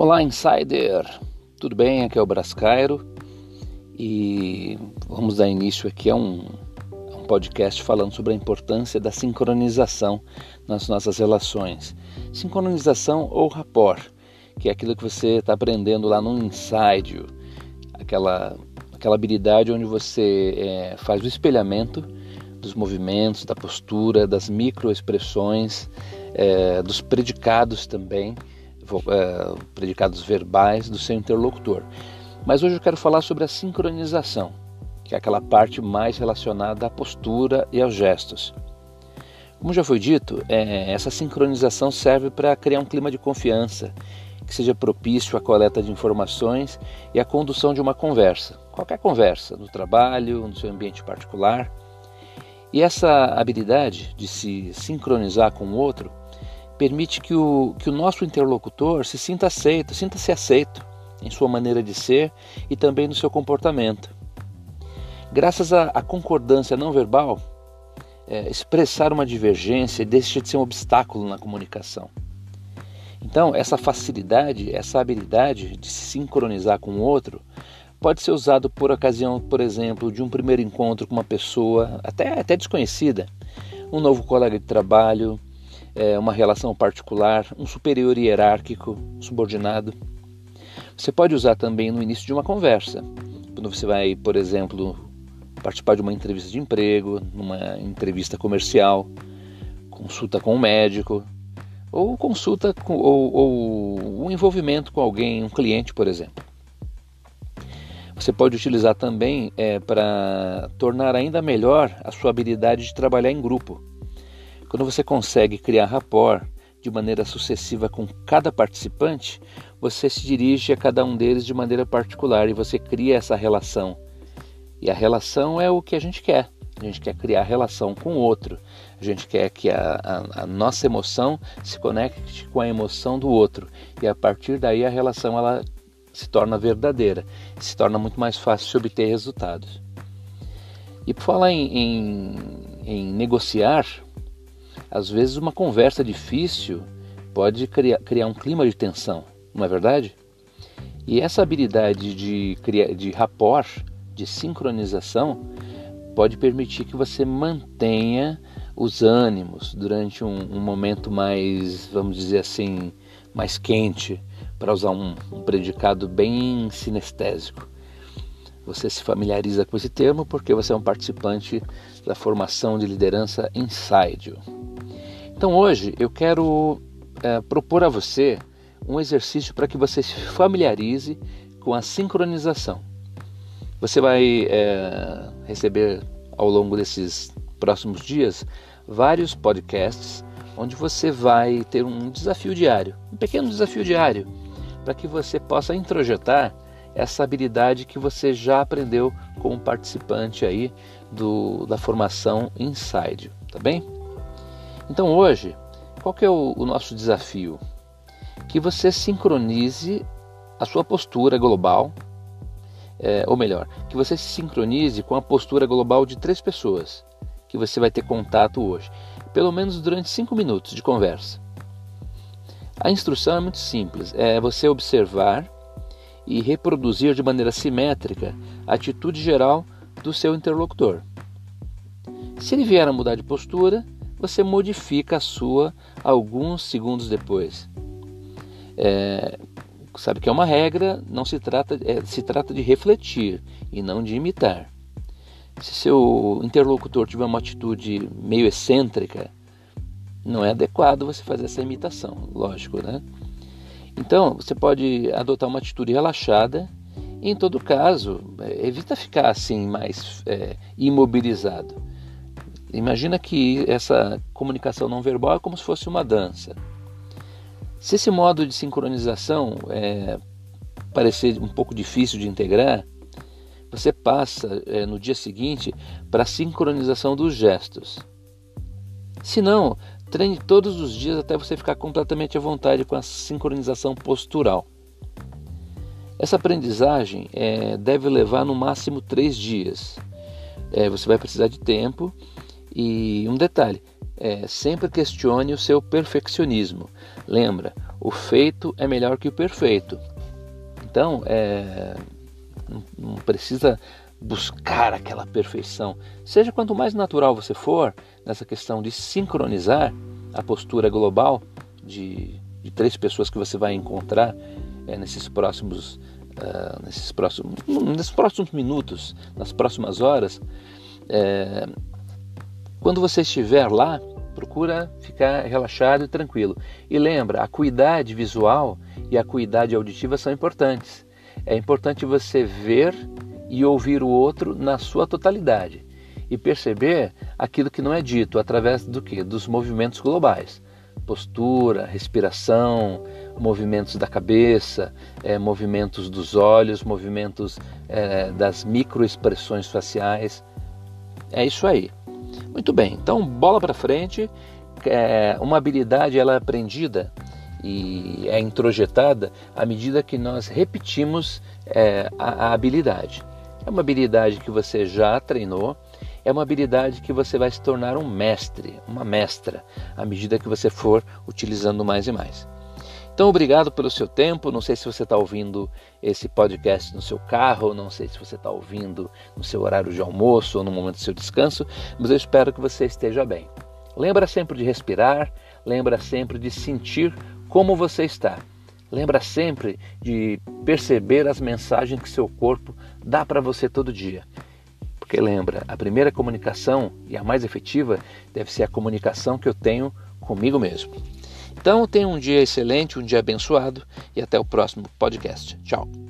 Olá, Insider! Tudo bem? Aqui é o Brascairo e vamos dar início aqui a um, a um, podcast falando sobre a importância da sincronização nas nossas relações. Sincronização ou rapport, que é aquilo que você está aprendendo lá no Inside, aquela, aquela habilidade onde você é, faz o espelhamento dos movimentos, da postura, das microexpressões, é, dos predicados também uh, predicados verbais do seu interlocutor. Mas hoje eu quero falar sobre a sincronização, que é aquela parte mais relacionada à postura e aos gestos. Como já foi dito, é, essa sincronização serve para criar um clima de confiança que seja propício à coleta de informações e à condução de uma conversa, qualquer conversa, no trabalho, no seu ambiente particular. E essa habilidade de se sincronizar com o outro permite que o, que o nosso interlocutor se sinta aceito, sinta-se aceito em sua maneira de ser e também no seu comportamento. Graças à, à concordância não verbal, é, expressar uma divergência deixa de ser um obstáculo na comunicação. Então, essa facilidade, essa habilidade de se sincronizar com o outro pode ser usado por ocasião, por exemplo, de um primeiro encontro com uma pessoa até, até desconhecida, um novo colega de trabalho, é, uma relação particular, um superior hierárquico, subordinado. Você pode usar também no início de uma conversa, quando você vai, por exemplo, participar de uma entrevista de emprego, numa entrevista comercial, consulta com um médico, ou consulta com, ou, ou um envolvimento com alguém, um cliente, por exemplo. Você pode utilizar também é, para tornar ainda melhor a sua habilidade de trabalhar em grupo. Quando você consegue criar rapport de maneira sucessiva com cada participante, você se dirige a cada um deles de maneira particular e você cria essa relação. E a relação é o que a gente quer. A gente quer criar relação com o outro. A gente quer que a, a, a, nossa emoção se conecte com a emoção do outro. E a partir daí a relação ela se torna verdadeira. Se torna muito mais fácil de obter resultados. E por falar em, em, em negociar, às vezes, uma conversa difícil pode criar, criar um clima de tensão, não é verdade? E essa habilidade de, de rapport, de sincronização, pode permitir que você mantenha os ânimos durante um, um momento mais, vamos dizer assim, mais quente, para usar um, um predicado bem sinestésico. Você se familiariza com esse termo porque você é um participante da formação de liderança Inside. Então hoje eu quero é, propor a você um exercício para que você se familiarize com a sincronização. Você vai é, receber ao longo desses próximos dias vários podcasts onde você vai ter um desafio diário, um pequeno desafio diário, para que você possa introjetar essa habilidade que você já aprendeu como participante aí do, da formação Inside, tá bem? Então hoje, qual que é o, o nosso desafio? Que você sincronize a sua postura global, é, ou melhor, que você se sincronize com a postura global de três pessoas que você vai ter contato hoje, pelo menos durante cinco minutos de conversa. A instrução é muito simples, é você observar e reproduzir de maneira simétrica a atitude geral do seu interlocutor. Se ele vier a mudar de postura, você modifica a sua alguns segundos depois. É, sabe que é uma regra, não se trata, é, se trata de refletir e não de imitar. Se seu interlocutor tiver uma atitude meio excêntrica, não é adequado você fazer essa imitação, lógico, né? Então, você pode adotar uma atitude relaxada e, em todo caso, é, evita ficar assim mais é, imobilizado. Imagina que essa comunicação não verbal é como se fosse uma dança. Se esse modo de sincronização é, parecer um pouco difícil de integrar, você passa é, no dia seguinte para a sincronização dos gestos. Se não, treine todos os dias até você ficar completamente à vontade com a sincronização postural. Essa aprendizagem é, deve levar no máximo três dias. É, você vai precisar de tempo e um detalhe: é, sempre questione o seu perfeccionismo. Lembra, o feito é melhor que o perfeito. Então, é, não, precisa buscar aquela perfeição. Seja quanto mais natural você for nessa questão de sincronizar a postura global de, de três pessoas que você vai encontrar é, nesses próximos uh, nesses próximos nesses próximos minutos, nas próximas horas, é, quando você estiver lá, procura ficar relaxado e tranquilo. E lembra, a acuidade visual e a acuidade auditiva são importantes. É importante você ver e ouvir o outro na sua totalidade e perceber aquilo que não é dito através do que? Dos movimentos globais. Postura, respiração, movimentos da cabeça, é, movimentos dos olhos, movimentos é, das microexpressões faciais. É isso aí. Muito bem, então bola para frente. É, uma habilidade ela é aprendida e é introjetada à medida que nós repetimos é, a, a habilidade. É uma habilidade que você já treinou, é uma habilidade que você vai se tornar um mestre, uma mestra, à medida que você for utilizando mais e mais. Então, obrigado pelo seu tempo. Não sei se você está ouvindo esse podcast no seu carro, não sei se você está ouvindo no seu horário de almoço ou no momento do seu descanso, mas eu espero que você esteja bem. Lembra sempre de respirar, lembra sempre de sentir como você está. Lembra sempre de perceber as mensagens que seu corpo dá para você todo dia. Porque lembra, a primeira comunicação e a mais efetiva deve ser a comunicação que eu tenho comigo mesmo. Então tenha um dia excelente, um dia abençoado e até o próximo podcast. Tchau.